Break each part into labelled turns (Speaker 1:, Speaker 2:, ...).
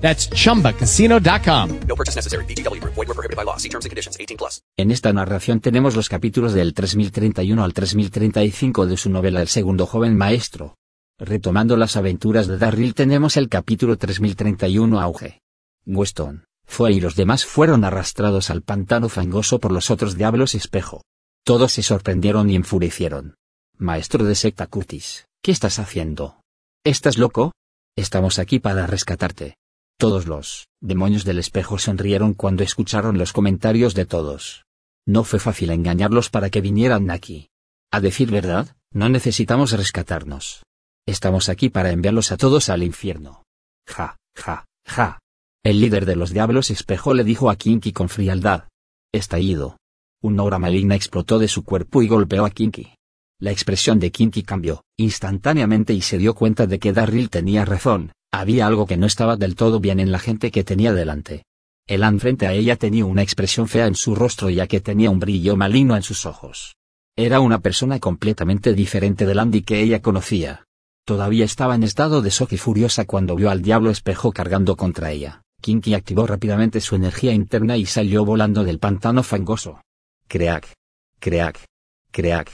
Speaker 1: That's chumbacasino.com.
Speaker 2: No purchase necessary. BGW. Void were prohibited by law. See terms and conditions. 18 plus.
Speaker 3: En esta narración tenemos los capítulos del 3031 al 3035 de su novela El segundo joven maestro. Retomando las aventuras de Darryl tenemos el capítulo 3031 Auge. Weston, Fue y los demás fueron arrastrados al pantano fangoso por los otros diablos espejo. Todos se sorprendieron y enfurecieron. Maestro de secta Curtis, ¿qué estás haciendo? ¿Estás loco? Estamos aquí para rescatarte. Todos los demonios del espejo sonrieron cuando escucharon los comentarios de todos. No fue fácil engañarlos para que vinieran aquí. A decir verdad, no necesitamos rescatarnos. Estamos aquí para enviarlos a todos al infierno. Ja, ja, ja. El líder de los diablos espejo le dijo a Kinky con frialdad. Estallido. Una aura maligna explotó de su cuerpo y golpeó a Kinky. La expresión de Kinky cambió, instantáneamente y se dio cuenta de que Darryl tenía razón, había algo que no estaba del todo bien en la gente que tenía delante. Elan frente a ella tenía una expresión fea en su rostro ya que tenía un brillo maligno en sus ojos. Era una persona completamente diferente del Andy que ella conocía. Todavía estaba en estado de shock y furiosa cuando vio al diablo espejo cargando contra ella. Kinky activó rápidamente su energía interna y salió volando del pantano fangoso. Creak. Creak. Creak.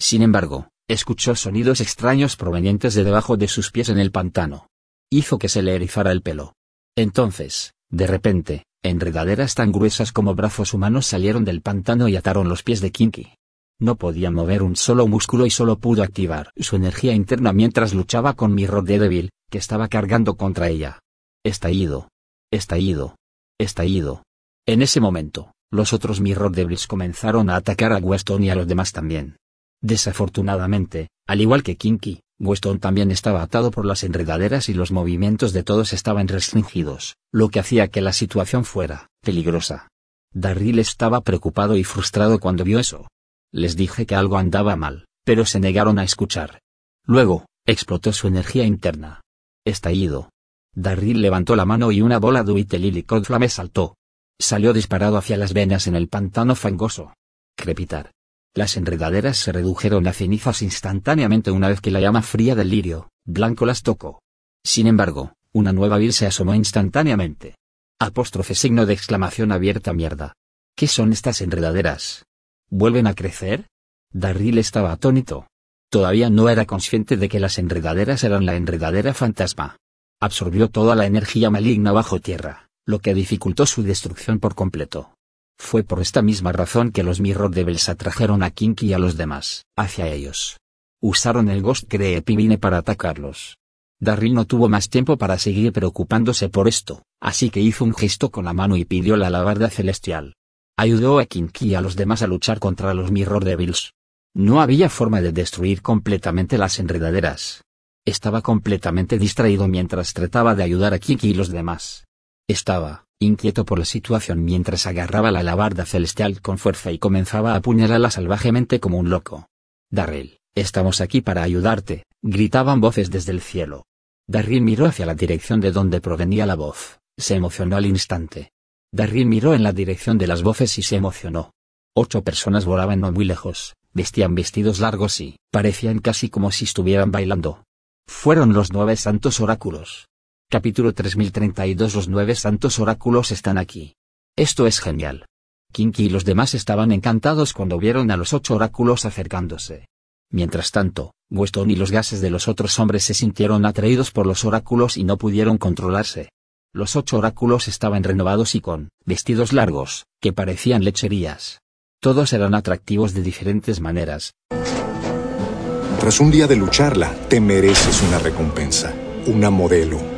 Speaker 3: Sin embargo, escuchó sonidos extraños provenientes de debajo de sus pies en el pantano hizo que se le erizara el pelo. Entonces, de repente, enredaderas tan gruesas como brazos humanos salieron del pantano y ataron los pies de Kinky. No podía mover un solo músculo y solo pudo activar su energía interna mientras luchaba con Mirror de Devil, que estaba cargando contra ella. Estallido. Estallido. Estallido. En ese momento, los otros Mirror Devils comenzaron a atacar a Weston y a los demás también. Desafortunadamente, al igual que Kinky, Weston también estaba atado por las enredaderas y los movimientos de todos estaban restringidos, lo que hacía que la situación fuera peligrosa. Darryl estaba preocupado y frustrado cuando vio eso. Les dije que algo andaba mal, pero se negaron a escuchar. Luego, explotó su energía interna. Estallido. Darryl levantó la mano y una bola de Lily Flame saltó. Salió disparado hacia las venas en el pantano fangoso. Crepitar. Las enredaderas se redujeron a cenizas instantáneamente una vez que la llama fría del lirio, blanco las tocó. Sin embargo, una nueva vil se asomó instantáneamente. Apóstrofe signo de exclamación abierta mierda. ¿Qué son estas enredaderas? ¿Vuelven a crecer? Darryl estaba atónito. Todavía no era consciente de que las enredaderas eran la enredadera fantasma. Absorbió toda la energía maligna bajo tierra, lo que dificultó su destrucción por completo. Fue por esta misma razón que los Mirror Devils atrajeron a Kinky y a los demás, hacia ellos. Usaron el Ghost Creepy para atacarlos. Darryl no tuvo más tiempo para seguir preocupándose por esto, así que hizo un gesto con la mano y pidió la alabarda celestial. Ayudó a Kinky y a los demás a luchar contra los Mirror Devils. No había forma de destruir completamente las enredaderas. Estaba completamente distraído mientras trataba de ayudar a Kinky y los demás. Estaba, inquieto por la situación mientras agarraba la alabarda celestial con fuerza y comenzaba a apuñalarla salvajemente como un loco. Darryl, estamos aquí para ayudarte, gritaban voces desde el cielo. Darryl miró hacia la dirección de donde provenía la voz, se emocionó al instante. Darryl miró en la dirección de las voces y se emocionó. Ocho personas volaban no muy lejos, vestían vestidos largos y parecían casi como si estuvieran bailando. Fueron los nueve santos oráculos, Capítulo 3032 Los nueve santos oráculos están aquí. Esto es genial. Kinky y los demás estaban encantados cuando vieron a los ocho oráculos acercándose. Mientras tanto, Weston y los gases de los otros hombres se sintieron atraídos por los oráculos y no pudieron controlarse. Los ocho oráculos estaban renovados y con vestidos largos, que parecían lecherías. Todos eran atractivos de diferentes maneras.
Speaker 4: Tras un día de lucharla, te mereces una recompensa, una modelo,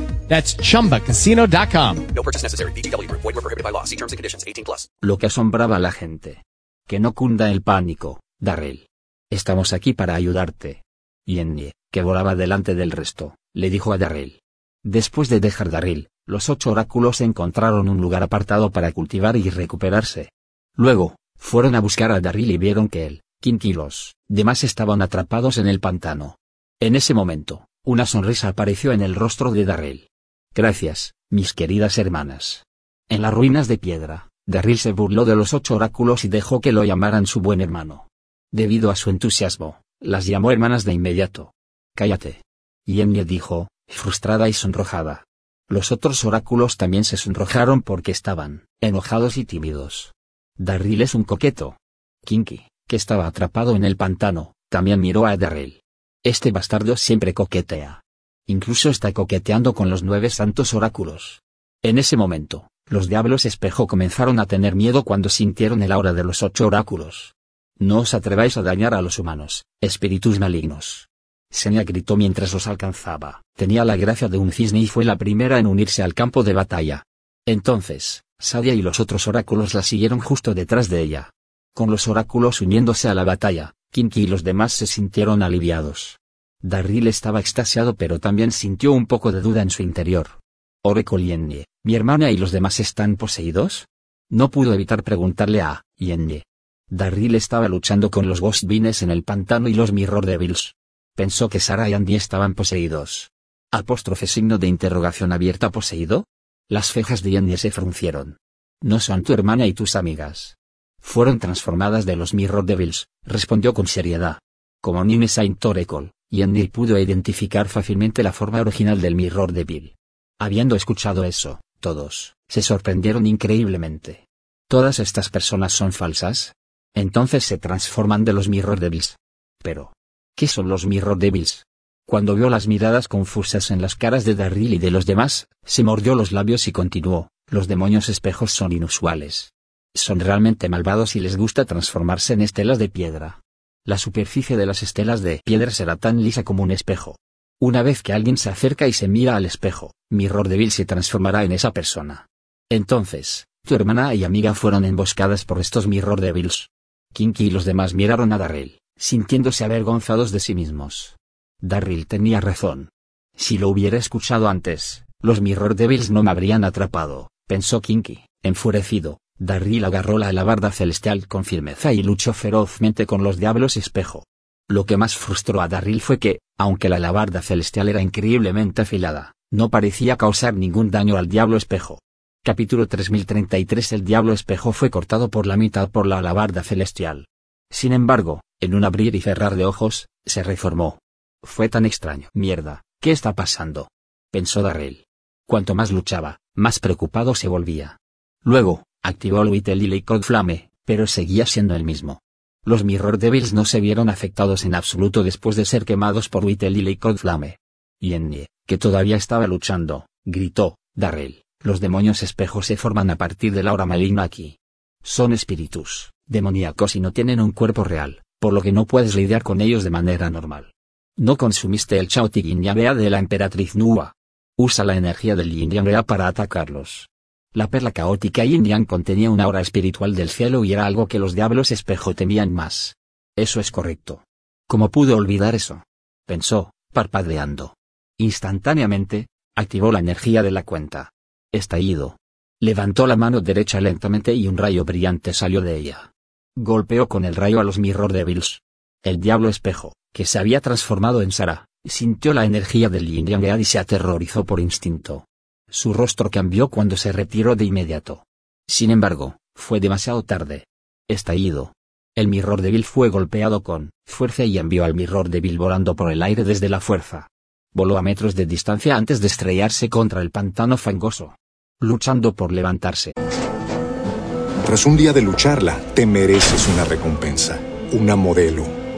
Speaker 1: That's chumbacasino.com.
Speaker 2: No purchase necessary. VGW Group. Void were prohibited by law. See terms and conditions. 18 plus.
Speaker 3: Lo que asombraba a la gente. Que no cunda el pánico, Darrell. Estamos aquí para ayudarte. Yennie, que volaba delante del resto, le dijo a Darrell. Después de dejar Darrell, los ocho oráculos encontraron un lugar apartado para cultivar y recuperarse. Luego, fueron a buscar a Darrell y vieron que él, Kinky y los demás estaban atrapados en el pantano. En ese momento, una sonrisa apareció en el rostro de Darrell. Gracias, mis queridas hermanas. En las ruinas de piedra, Darryl se burló de los ocho oráculos y dejó que lo llamaran su buen hermano. Debido a su entusiasmo, las llamó hermanas de inmediato. Cállate. Yennie dijo, frustrada y sonrojada. Los otros oráculos también se sonrojaron porque estaban enojados y tímidos. Darryl es un coqueto. Kinky, que estaba atrapado en el pantano, también miró a Darryl. Este bastardo siempre coquetea. Incluso está coqueteando con los nueve santos oráculos. En ese momento, los diablos espejo comenzaron a tener miedo cuando sintieron el aura de los ocho oráculos. No os atreváis a dañar a los humanos, espíritus malignos. Senia gritó mientras los alcanzaba. Tenía la gracia de un cisne y fue la primera en unirse al campo de batalla. Entonces, Sadia y los otros oráculos la siguieron justo detrás de ella. Con los oráculos uniéndose a la batalla, Kinky y los demás se sintieron aliviados. Darryl estaba extasiado pero también sintió un poco de duda en su interior. Oracle Yennie, ¿mi hermana y los demás están poseídos? No pudo evitar preguntarle a Yennie. Darryl estaba luchando con los Ghost Beans en el pantano y los Mirror Devils. Pensó que Sarah y Andy estaban poseídos. Apóstrofe signo de interrogación abierta poseído? Las cejas de Yennie se fruncieron. No son tu hermana y tus amigas. Fueron transformadas de los Mirror Devils, respondió con seriedad. Como Nime Saint Oracle, Yennie pudo identificar fácilmente la forma original del Mirror Devil. Habiendo escuchado eso, todos, se sorprendieron increíblemente. ¿Todas estas personas son falsas? Entonces se transforman de los Mirror Devils. Pero, ¿qué son los Mirror Devils? Cuando vio las miradas confusas en las caras de Darryl y de los demás, se mordió los labios y continuó, los demonios espejos son inusuales. Son realmente malvados y les gusta transformarse en estelas de piedra. La superficie de las estelas de piedra será tan lisa como un espejo. Una vez que alguien se acerca y se mira al espejo, Mirror Devil se transformará en esa persona. Entonces, tu hermana y amiga fueron emboscadas por estos Mirror Devils. Kinky y los demás miraron a Darryl, sintiéndose avergonzados de sí mismos. Darryl tenía razón. Si lo hubiera escuchado antes, los Mirror Devils no me habrían atrapado, pensó Kinky, enfurecido. Darryl agarró la alabarda celestial con firmeza y luchó ferozmente con los diablos espejo. Lo que más frustró a Darryl fue que, aunque la alabarda celestial era increíblemente afilada, no parecía causar ningún daño al diablo espejo. Capítulo 3033 El diablo espejo fue cortado por la mitad por la alabarda celestial. Sin embargo, en un abrir y cerrar de ojos, se reformó. Fue tan extraño. Mierda, ¿qué está pasando? Pensó Darrell. Cuanto más luchaba, más preocupado se volvía. Luego, activó el Whittle y Code Flame, pero seguía siendo el mismo. Los Mirror Devils no se vieron afectados en absoluto después de ser quemados por Whittle y Code Flame. Que todavía estaba luchando, gritó, Darrell, Los demonios espejos se forman a partir de la hora maligna aquí. Son espíritus, demoníacos y no tienen un cuerpo real, por lo que no puedes lidiar con ellos de manera normal. No consumiste el Chao Yin de la emperatriz Nua. Usa la energía del Yin Yang para atacarlos. La perla caótica Yin Yang contenía una aura espiritual del cielo y era algo que los diablos espejo temían más. Eso es correcto. ¿Cómo pude olvidar eso? Pensó, parpadeando. Instantáneamente, activó la energía de la cuenta. Estallido. Levantó la mano derecha lentamente y un rayo brillante salió de ella. Golpeó con el rayo a los Mirror Devils. El diablo espejo, que se había transformado en Sara, sintió la energía del Yin Yang y se aterrorizó por instinto. Su rostro cambió cuando se retiró de inmediato. Sin embargo, fue demasiado tarde. Estallido. El Mirror Devil fue golpeado con fuerza y envió al Mirror Devil volando por el aire desde la fuerza. Voló a metros de distancia antes de estrellarse contra el pantano fangoso. Luchando por levantarse.
Speaker 4: Tras un día de lucharla, te mereces una recompensa, una modelo,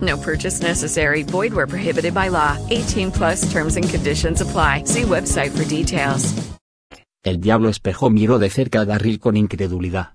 Speaker 5: No purchase necessary. Void where prohibited by law. 18 plus terms and conditions apply. See website for details.
Speaker 3: El diablo espejo miró de cerca a Darryl con incredulidad.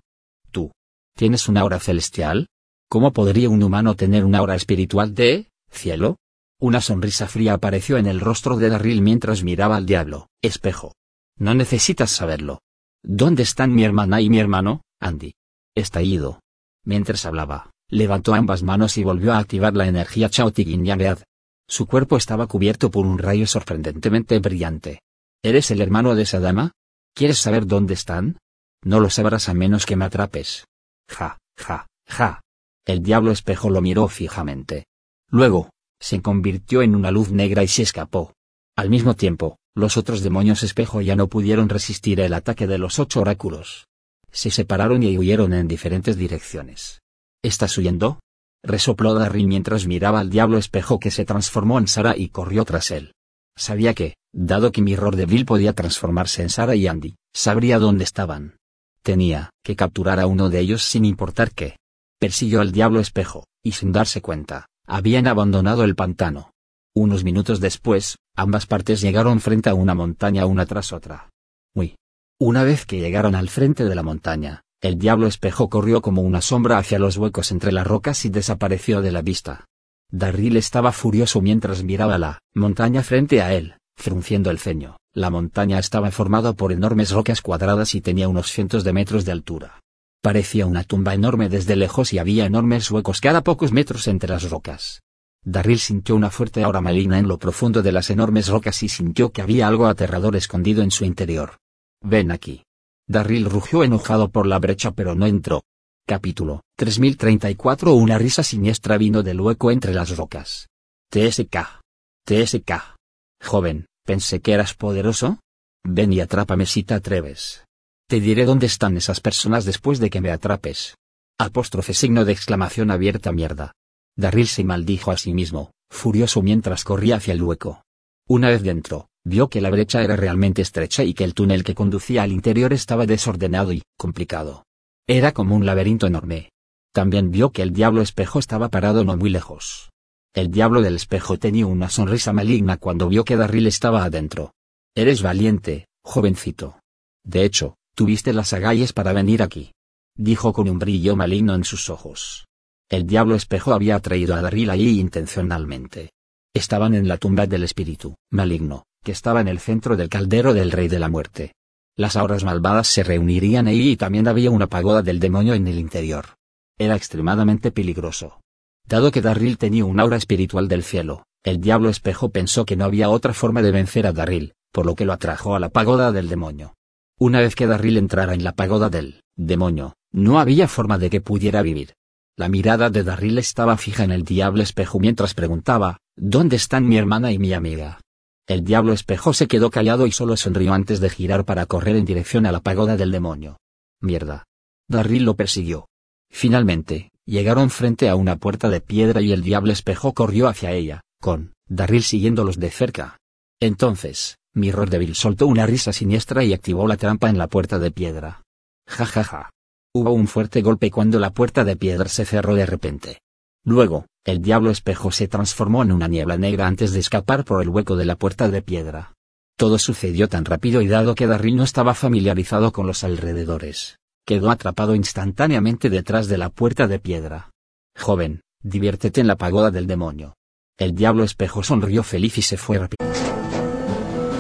Speaker 3: ¿Tú? ¿Tienes una aura celestial? ¿Cómo podría un humano tener una aura espiritual de cielo? Una sonrisa fría apareció en el rostro de Darryl mientras miraba al diablo. Espejo. No necesitas saberlo. ¿Dónde están mi hermana y mi hermano, Andy? Estallido. Mientras hablaba, levantó ambas manos y volvió a activar la energía Chao Tigin Yang Su cuerpo estaba cubierto por un rayo sorprendentemente brillante. ¿Eres el hermano de esa dama? ¿Quieres saber dónde están? No lo sabrás a menos que me atrapes. Ja, ja, ja. El diablo espejo lo miró fijamente. Luego, se convirtió en una luz negra y se escapó. Al mismo tiempo, los otros demonios espejo ya no pudieron resistir el ataque de los ocho oráculos. Se separaron y huyeron en diferentes direcciones. ¿Estás huyendo? resopló Darryl mientras miraba al diablo espejo que se transformó en Sara y corrió tras él. Sabía que, dado que Mirror Devil podía transformarse en Sara y Andy, sabría dónde estaban. Tenía que capturar a uno de ellos sin importar qué. Persiguió al diablo espejo, y sin darse cuenta, habían abandonado el pantano. Unos minutos después, ambas partes llegaron frente a una montaña una tras otra. Uy. Una vez que llegaron al frente de la montaña, el diablo espejo corrió como una sombra hacia los huecos entre las rocas y desapareció de la vista. Darryl estaba furioso mientras miraba la montaña frente a él, frunciendo el ceño. La montaña estaba formada por enormes rocas cuadradas y tenía unos cientos de metros de altura. Parecía una tumba enorme desde lejos y había enormes huecos cada pocos metros entre las rocas. Darryl sintió una fuerte aura maligna en lo profundo de las enormes rocas y sintió que había algo aterrador escondido en su interior. Ven aquí. Darryl rugió enojado por la brecha pero no entró. Capítulo 3034 Una risa siniestra vino del hueco entre las rocas. TSK. TSK. Joven, pensé que eras poderoso. Ven y atrápame si te atreves. Te diré dónde están esas personas después de que me atrapes. Apóstrofe signo de exclamación abierta mierda. Darryl se maldijo a sí mismo, furioso mientras corría hacia el hueco. Una vez dentro, vio que la brecha era realmente estrecha y que el túnel que conducía al interior estaba desordenado y complicado. Era como un laberinto enorme. También vio que el diablo espejo estaba parado no muy lejos. El diablo del espejo tenía una sonrisa maligna cuando vio que Darryl estaba adentro. Eres valiente, jovencito. De hecho, tuviste las agallas para venir aquí. Dijo con un brillo maligno en sus ojos. El diablo espejo había atraído a Darryl allí intencionalmente. Estaban en la tumba del espíritu maligno, que estaba en el centro del caldero del rey de la muerte. Las auras malvadas se reunirían allí y también había una pagoda del demonio en el interior. Era extremadamente peligroso. Dado que Darryl tenía un aura espiritual del cielo, el diablo espejo pensó que no había otra forma de vencer a Darryl, por lo que lo atrajo a la pagoda del demonio. Una vez que Darryl entrara en la pagoda del demonio, no había forma de que pudiera vivir. La mirada de Darryl estaba fija en el diablo espejo mientras preguntaba, ¿Dónde están mi hermana y mi amiga? El diablo espejo se quedó callado y solo sonrió antes de girar para correr en dirección a la pagoda del demonio. Mierda. Darryl lo persiguió. Finalmente, llegaron frente a una puerta de piedra y el diablo espejo corrió hacia ella, con Darryl siguiéndolos de cerca. Entonces, Mirror Devil soltó una risa siniestra y activó la trampa en la puerta de piedra. Ja ja ja. Hubo un fuerte golpe cuando la puerta de piedra se cerró de repente. Luego, el diablo espejo se transformó en una niebla negra antes de escapar por el hueco de la puerta de piedra. Todo sucedió tan rápido y dado que Darryl no estaba familiarizado con los alrededores, quedó atrapado instantáneamente detrás de la puerta de piedra. Joven, diviértete en la pagoda del demonio. El diablo espejo sonrió feliz y se fue rápido.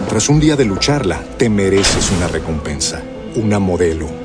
Speaker 4: Tras un día de lucharla, te mereces una recompensa, una modelo,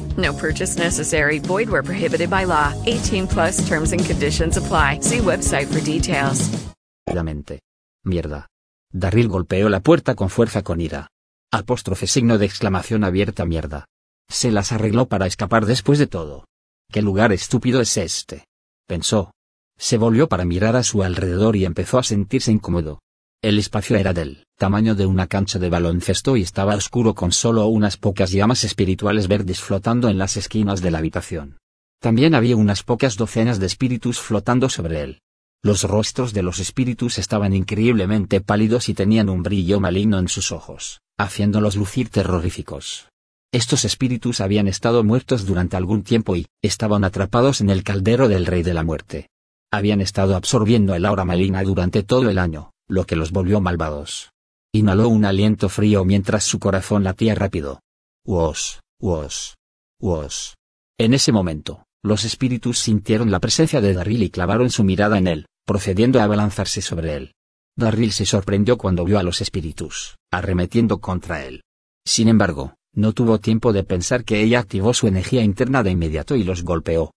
Speaker 5: No purchase necessary. Void where prohibited by law. 18 plus terms and conditions apply. See website for details.
Speaker 3: Mierda. Darryl golpeó la puerta con fuerza con ira. Apóstrofe signo de exclamación abierta mierda. Se las arregló para escapar después de todo. ¿Qué lugar estúpido es este? Pensó. Se volvió para mirar a su alrededor y empezó a sentirse incómodo. El espacio era del tamaño de una cancha de baloncesto y estaba oscuro con solo unas pocas llamas espirituales verdes flotando en las esquinas de la habitación. También había unas pocas docenas de espíritus flotando sobre él. Los rostros de los espíritus estaban increíblemente pálidos y tenían un brillo maligno en sus ojos, haciéndolos lucir terroríficos. Estos espíritus habían estado muertos durante algún tiempo y estaban atrapados en el caldero del Rey de la Muerte. Habían estado absorbiendo el aura maligna durante todo el año, lo que los volvió malvados. Inhaló un aliento frío mientras su corazón latía rápido. Uos, uos, uos. En ese momento, los espíritus sintieron la presencia de Darryl y clavaron su mirada en él, procediendo a abalanzarse sobre él. Darryl se sorprendió cuando vio a los espíritus, arremetiendo contra él. Sin embargo, no tuvo tiempo de pensar que ella activó su energía interna de inmediato y los golpeó.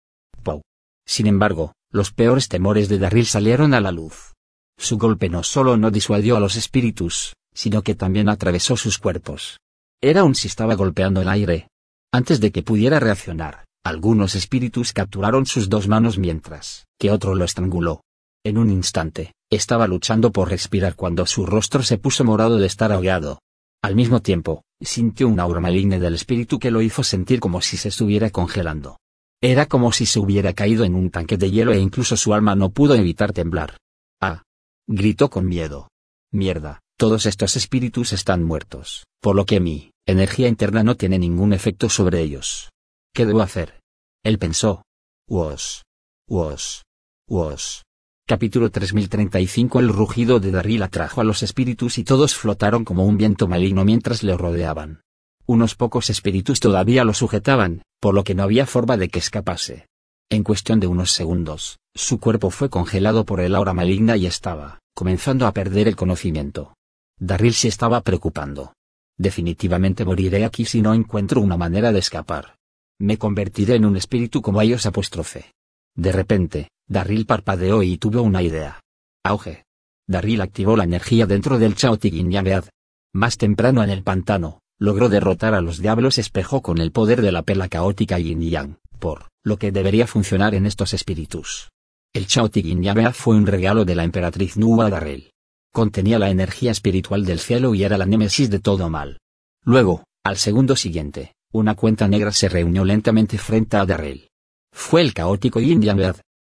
Speaker 3: Pow. Sin embargo, los peores temores de Darryl salieron a la luz. Su golpe no solo no disuadió a los espíritus, sino que también atravesó sus cuerpos. Era un si estaba golpeando el aire. Antes de que pudiera reaccionar, algunos espíritus capturaron sus dos manos mientras que otro lo estranguló. En un instante, estaba luchando por respirar cuando su rostro se puso morado de estar ahogado. Al mismo tiempo, sintió un aura maligna del espíritu que lo hizo sentir como si se estuviera congelando. Era como si se hubiera caído en un tanque de hielo e incluso su alma no pudo evitar temblar. Ah. Gritó con miedo. Mierda, todos estos espíritus están muertos, por lo que mi energía interna no tiene ningún efecto sobre ellos. ¿Qué debo hacer? Él pensó. Wosh. Wosh. Wosh. Capítulo 3035 El rugido de Darryl atrajo a los espíritus y todos flotaron como un viento maligno mientras le rodeaban. Unos pocos espíritus todavía lo sujetaban, por lo que no había forma de que escapase. En cuestión de unos segundos, su cuerpo fue congelado por el aura maligna y estaba, comenzando a perder el conocimiento. Darryl se estaba preocupando. Definitivamente moriré aquí si no encuentro una manera de escapar. Me convertiré en un espíritu como ellos apóstrofe. De repente, Darryl parpadeó y tuvo una idea. Auge. Darryl activó la energía dentro del Chaotigin Yamead. Más temprano en el pantano, logró derrotar a los diablos espejo con el poder de la pela caótica Yin Yang, por lo que debería funcionar en estos espíritus. El Chaotigin Yamead fue un regalo de la emperatriz Nua Darrell. Contenía la energía espiritual del cielo y era la némesis de todo mal. Luego, al segundo siguiente, una cuenta negra se reunió lentamente frente a Darrell. Fue el caótico Yang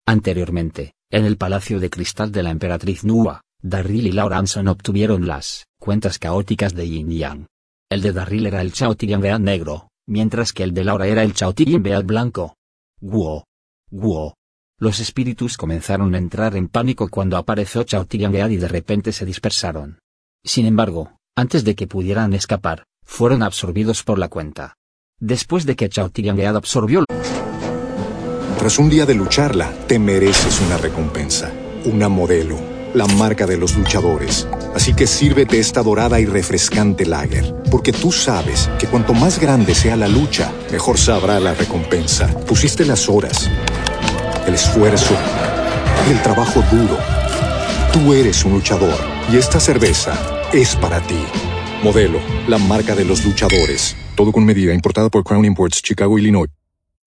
Speaker 3: Anteriormente, en el palacio de cristal de la emperatriz Nua, Darryl y Laura Anson obtuvieron las cuentas caóticas de Yin Yang. El de Darryl era el Chao Beat negro, mientras que el de Laura era el Beat blanco. Guo. Guo. Los espíritus comenzaron a entrar en pánico cuando apareció Beat y de repente se dispersaron. Sin embargo, antes de que pudieran escapar, fueron absorbidos por la cuenta. Después de que Beat absorbió
Speaker 4: tras un día de lucharla, te mereces una recompensa, una modelo, la marca de los luchadores. Así que sírvete esta dorada y refrescante lager, porque tú sabes que cuanto más grande sea la lucha, mejor sabrá la recompensa. Pusiste las horas, el esfuerzo, el trabajo duro. Tú eres un luchador y esta cerveza es para ti. Modelo, la marca de los luchadores. Todo con medida, importada por Crown Imports, Chicago, Illinois.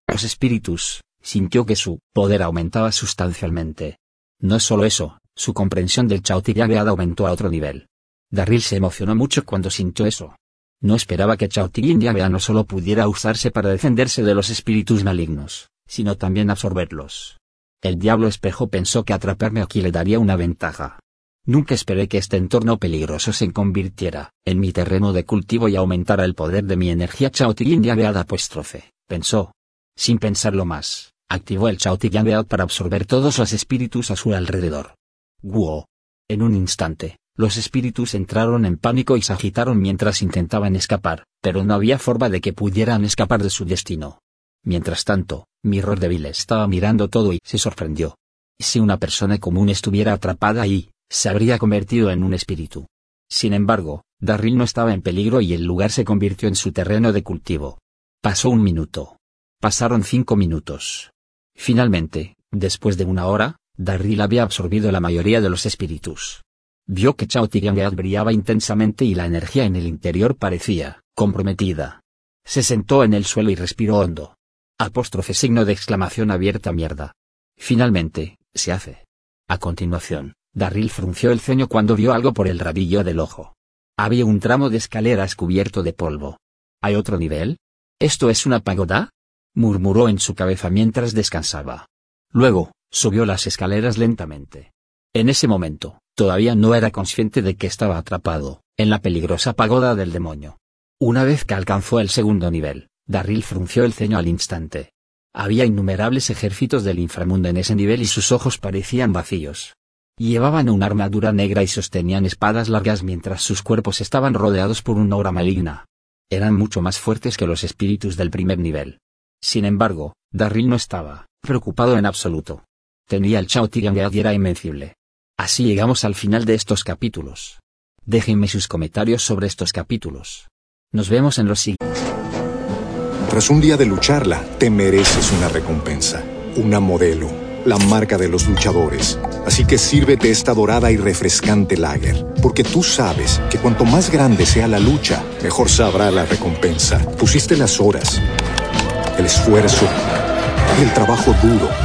Speaker 3: Los espíritus, sintió que su poder aumentaba sustancialmente. No solo eso, su comprensión del Chao Tianbead aumentó a otro nivel. Darryl se emocionó mucho cuando sintió eso. No esperaba que Chao Tianbead no solo pudiera usarse para defenderse de los espíritus malignos, sino también absorberlos. El diablo espejo pensó que atraparme aquí le daría una ventaja. Nunca esperé que este entorno peligroso se convirtiera en mi terreno de cultivo y aumentara el poder de mi energía Chao Tianbead apóstrofe, pensó. Sin pensarlo más, activó el Chao Beat para absorber todos los espíritus a su alrededor. En un instante, los espíritus entraron en pánico y se agitaron mientras intentaban escapar, pero no había forma de que pudieran escapar de su destino. Mientras tanto, Mirror Devil estaba mirando todo y se sorprendió. Si una persona común estuviera atrapada ahí, se habría convertido en un espíritu. Sin embargo, Darryl no estaba en peligro y el lugar se convirtió en su terreno de cultivo. Pasó un minuto. Pasaron cinco minutos. Finalmente, después de una hora, Darryl había absorbido la mayoría de los espíritus. Vio que Chao Tiangead brillaba intensamente y la energía en el interior parecía comprometida. Se sentó en el suelo y respiró hondo. Apóstrofe signo de exclamación abierta mierda. Finalmente, se hace. A continuación, Darryl frunció el ceño cuando vio algo por el rabillo del ojo. Había un tramo de escaleras cubierto de polvo. ¿Hay otro nivel? ¿Esto es una pagoda? murmuró en su cabeza mientras descansaba. Luego, subió las escaleras lentamente. En ese momento, todavía no era consciente de que estaba atrapado, en la peligrosa pagoda del demonio. Una vez que alcanzó el segundo nivel, Darryl frunció el ceño al instante. Había innumerables ejércitos del inframundo en ese nivel y sus ojos parecían vacíos. Llevaban una armadura negra y sostenían espadas largas mientras sus cuerpos estaban rodeados por una aura maligna. Eran mucho más fuertes que los espíritus del primer nivel. Sin embargo, Darryl no estaba preocupado en absoluto. Tenía el Chao Tiangead y era invencible. Así llegamos al final de estos capítulos. Déjenme sus comentarios sobre estos capítulos. Nos vemos en los siguientes.
Speaker 4: Tras un día de lucharla, te mereces una recompensa, una modelo, la marca de los luchadores. Así que sírvete esta dorada y refrescante lager, porque tú sabes que cuanto más grande sea la lucha, mejor sabrá la recompensa. Pusiste las horas el esfuerzo, el trabajo duro.